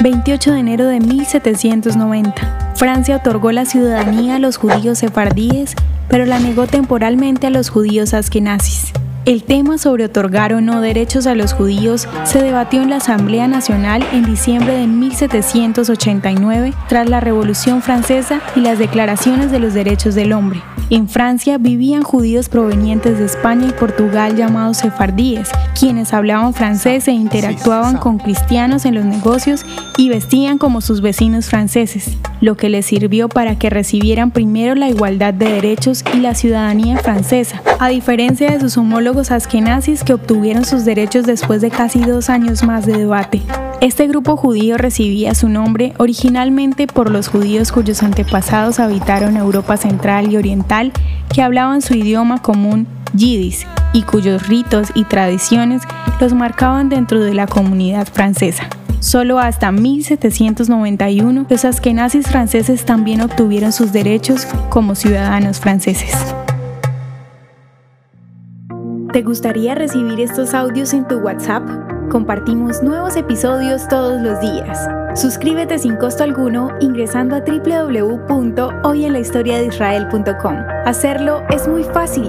28 de enero de 1790. Francia otorgó la ciudadanía a los judíos sefardíes, pero la negó temporalmente a los judíos askenazis. El tema sobre otorgar o no derechos a los judíos se debatió en la Asamblea Nacional en diciembre de 1789 tras la Revolución Francesa y las declaraciones de los derechos del hombre. En Francia vivían judíos provenientes de España y Portugal llamados sefardíes, quienes hablaban francés e interactuaban con cristianos en los negocios y vestían como sus vecinos franceses, lo que les sirvió para que recibieran primero la igualdad de derechos y la ciudadanía francesa, a diferencia de sus homólogos askenazis que obtuvieron sus derechos después de casi dos años más de debate. Este grupo judío recibía su nombre originalmente por los judíos cuyos antepasados habitaron Europa Central y Oriental que hablaban su idioma común yidis y cuyos ritos y tradiciones los marcaban dentro de la comunidad francesa. Solo hasta 1791 los askenazis franceses también obtuvieron sus derechos como ciudadanos franceses. ¿Te gustaría recibir estos audios en tu WhatsApp? Compartimos nuevos episodios todos los días. Suscríbete sin costo alguno ingresando a www.hoyenlahistoriadeisrael.com. Hacerlo es muy fácil.